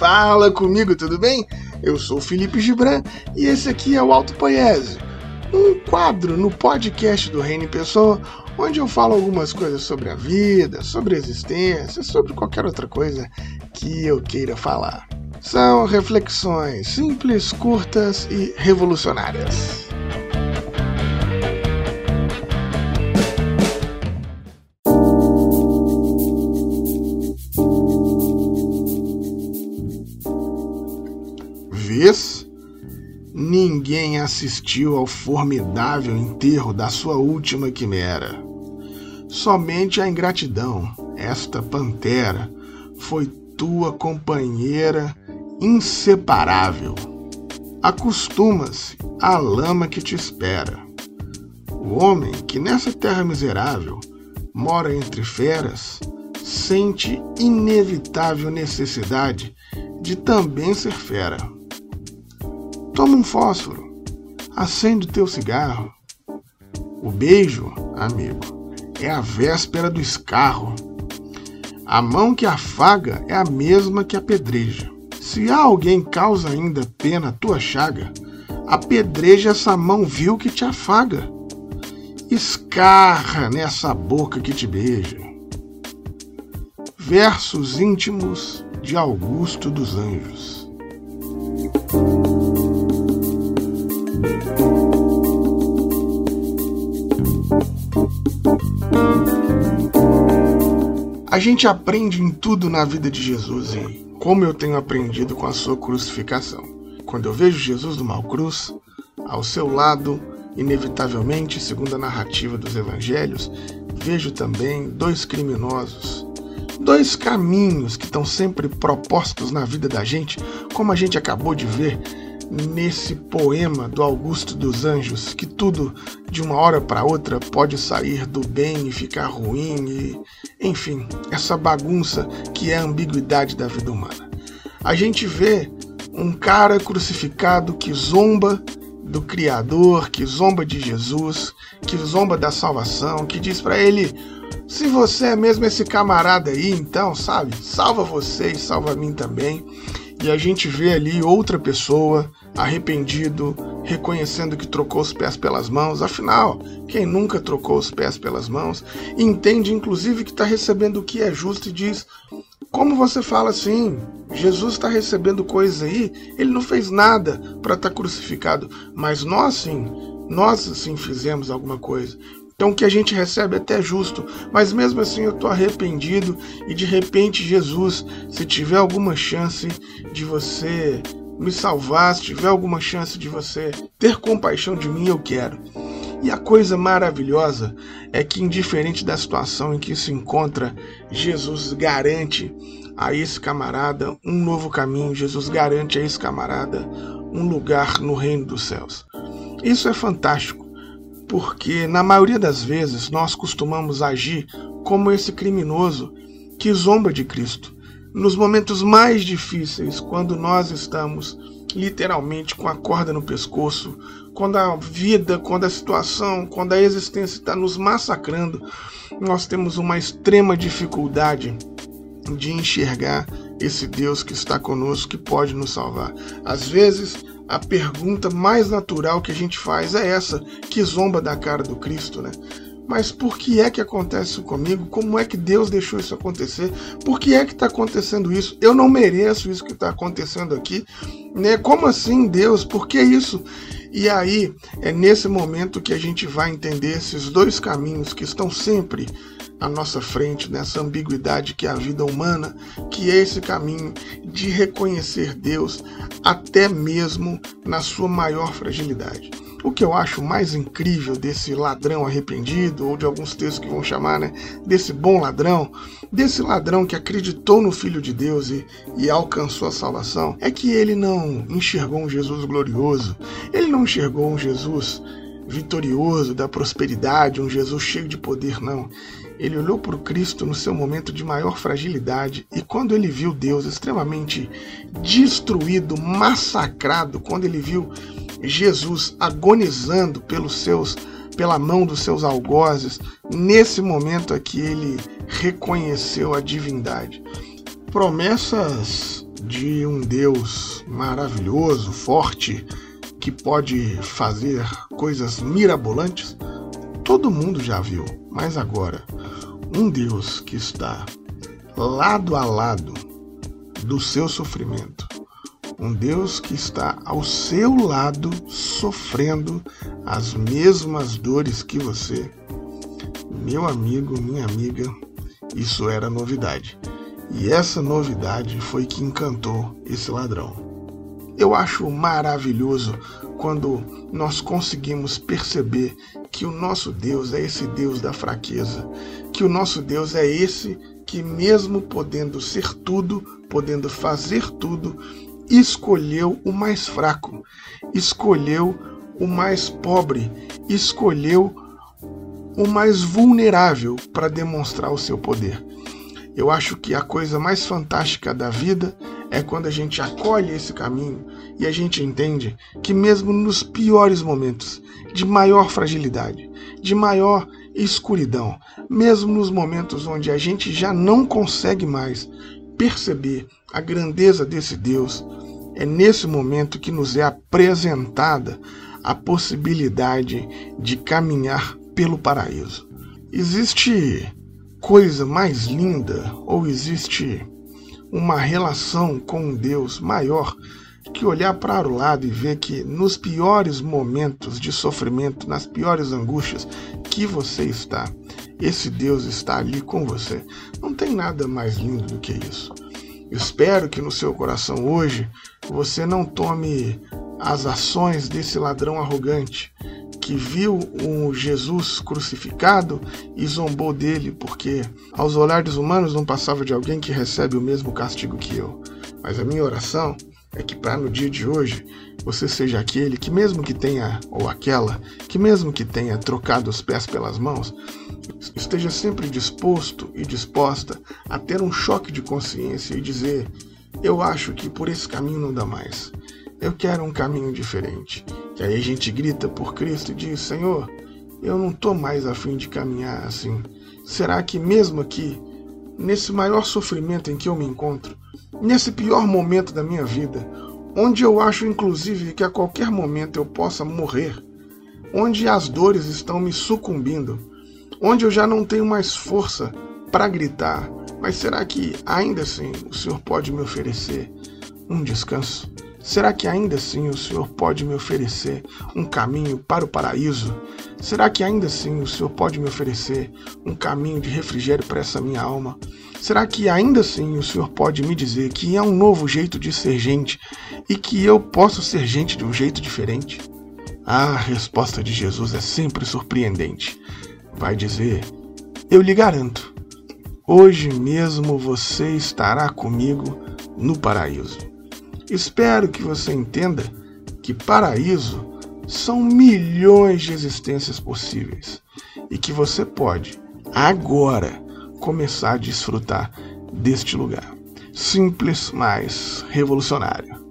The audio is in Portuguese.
Fala comigo, tudo bem? Eu sou Felipe Gibran e esse aqui é o Alto Poiese, um quadro no podcast do Reino Pessoa, onde eu falo algumas coisas sobre a vida, sobre a existência, sobre qualquer outra coisa que eu queira falar. São reflexões simples, curtas e revolucionárias. Vês? Ninguém assistiu ao formidável enterro da sua última quimera. Somente a ingratidão, esta pantera, foi tua companheira inseparável. Acostumas à lama que te espera. O homem que nessa terra miserável mora entre feras sente inevitável necessidade de também ser fera. Toma um fósforo, acende o teu cigarro. O beijo, amigo, é a véspera do escarro. A mão que afaga é a mesma que apedreja. Se alguém causa ainda pena a tua chaga, apedreja essa mão vil que te afaga. Escarra nessa boca que te beija. Versos íntimos de Augusto dos Anjos. A gente aprende em tudo na vida de Jesus e como eu tenho aprendido com a sua crucificação. Quando eu vejo Jesus numa cruz, ao seu lado, inevitavelmente, segundo a narrativa dos evangelhos, vejo também dois criminosos dois caminhos que estão sempre propostos na vida da gente, como a gente acabou de ver nesse poema do Augusto dos Anjos, que tudo de uma hora para outra pode sair do bem e ficar ruim e, enfim, essa bagunça que é a ambiguidade da vida humana. A gente vê um cara crucificado que zomba do Criador, que zomba de Jesus, que zomba da salvação, que diz para ele: se você é mesmo esse camarada aí, então, sabe, salva você e salva mim também. E a gente vê ali outra pessoa arrependido, reconhecendo que trocou os pés pelas mãos. Afinal, quem nunca trocou os pés pelas mãos, entende inclusive que está recebendo o que é justo e diz: como você fala assim? Jesus está recebendo coisas aí, ele não fez nada para estar tá crucificado, mas nós sim, nós sim fizemos alguma coisa. Então o que a gente recebe é até justo, mas mesmo assim eu estou arrependido e de repente Jesus, se tiver alguma chance de você me salvar, se tiver alguma chance de você ter compaixão de mim, eu quero. E a coisa maravilhosa é que, indiferente da situação em que se encontra, Jesus garante a esse camarada um novo caminho, Jesus garante a esse camarada um lugar no reino dos céus. Isso é fantástico, porque na maioria das vezes nós costumamos agir como esse criminoso que zomba de Cristo. Nos momentos mais difíceis, quando nós estamos literalmente com a corda no pescoço, quando a vida, quando a situação, quando a existência está nos massacrando, nós temos uma extrema dificuldade de enxergar esse Deus que está conosco, que pode nos salvar. Às vezes, a pergunta mais natural que a gente faz é essa, que zomba da cara do Cristo, né? Mas por que é que acontece isso comigo? Como é que Deus deixou isso acontecer? Por que é que está acontecendo isso? Eu não mereço isso que está acontecendo aqui. Né? Como assim, Deus? Por que isso? E aí é nesse momento que a gente vai entender esses dois caminhos que estão sempre à nossa frente, nessa ambiguidade que é a vida humana, que é esse caminho de reconhecer Deus até mesmo na sua maior fragilidade. O que eu acho mais incrível desse ladrão arrependido, ou de alguns textos que vão chamar, né, desse bom ladrão, desse ladrão que acreditou no Filho de Deus e, e alcançou a salvação, é que ele não enxergou um Jesus glorioso, ele não enxergou um Jesus vitorioso da prosperidade, um Jesus cheio de poder, não. Ele olhou para o Cristo no seu momento de maior fragilidade e quando ele viu Deus extremamente destruído, massacrado, quando ele viu Jesus agonizando pelos seus pela mão dos seus algozes, nesse momento aqui ele reconheceu a divindade. Promessas de um Deus maravilhoso, forte, que pode fazer coisas mirabolantes, todo mundo já viu. Mas agora, um Deus que está lado a lado do seu sofrimento, um Deus que está ao seu lado sofrendo as mesmas dores que você. Meu amigo, minha amiga, isso era novidade. E essa novidade foi que encantou esse ladrão. Eu acho maravilhoso quando nós conseguimos perceber que o nosso Deus é esse Deus da fraqueza, que o nosso Deus é esse que, mesmo podendo ser tudo, podendo fazer tudo, escolheu o mais fraco, escolheu o mais pobre, escolheu o mais vulnerável para demonstrar o seu poder. Eu acho que a coisa mais fantástica da vida é quando a gente acolhe esse caminho e a gente entende que, mesmo nos piores momentos de maior fragilidade, de maior escuridão, mesmo nos momentos onde a gente já não consegue mais perceber a grandeza desse Deus, é nesse momento que nos é apresentada a possibilidade de caminhar pelo paraíso. Existe coisa mais linda ou existe uma relação com um Deus maior que olhar para o lado e ver que nos piores momentos de sofrimento, nas piores angústias que você está, esse Deus está ali com você. Não tem nada mais lindo do que isso. Espero que no seu coração hoje você não tome as ações desse ladrão arrogante que viu o Jesus crucificado e zombou dele, porque aos olhares humanos não passava de alguém que recebe o mesmo castigo que eu. Mas a minha oração é que para no dia de hoje você seja aquele que mesmo que tenha ou aquela que mesmo que tenha trocado os pés pelas mãos, esteja sempre disposto e disposta a ter um choque de consciência e dizer: eu acho que por esse caminho não dá mais. Eu quero um caminho diferente. E aí a gente grita por Cristo e diz: Senhor, eu não estou mais afim de caminhar assim. Será que mesmo aqui, nesse maior sofrimento em que eu me encontro, nesse pior momento da minha vida, onde eu acho inclusive que a qualquer momento eu possa morrer, onde as dores estão me sucumbindo, onde eu já não tenho mais força para gritar, mas será que ainda assim o Senhor pode me oferecer um descanso? Será que ainda assim o Senhor pode me oferecer um caminho para o paraíso? Será que ainda assim o Senhor pode me oferecer um caminho de refrigério para essa minha alma? Será que ainda assim o Senhor pode me dizer que há um novo jeito de ser gente e que eu posso ser gente de um jeito diferente? A resposta de Jesus é sempre surpreendente. Vai dizer: Eu lhe garanto, hoje mesmo você estará comigo no paraíso. Espero que você entenda que paraíso são milhões de existências possíveis e que você pode, agora, começar a desfrutar deste lugar. Simples, mas revolucionário.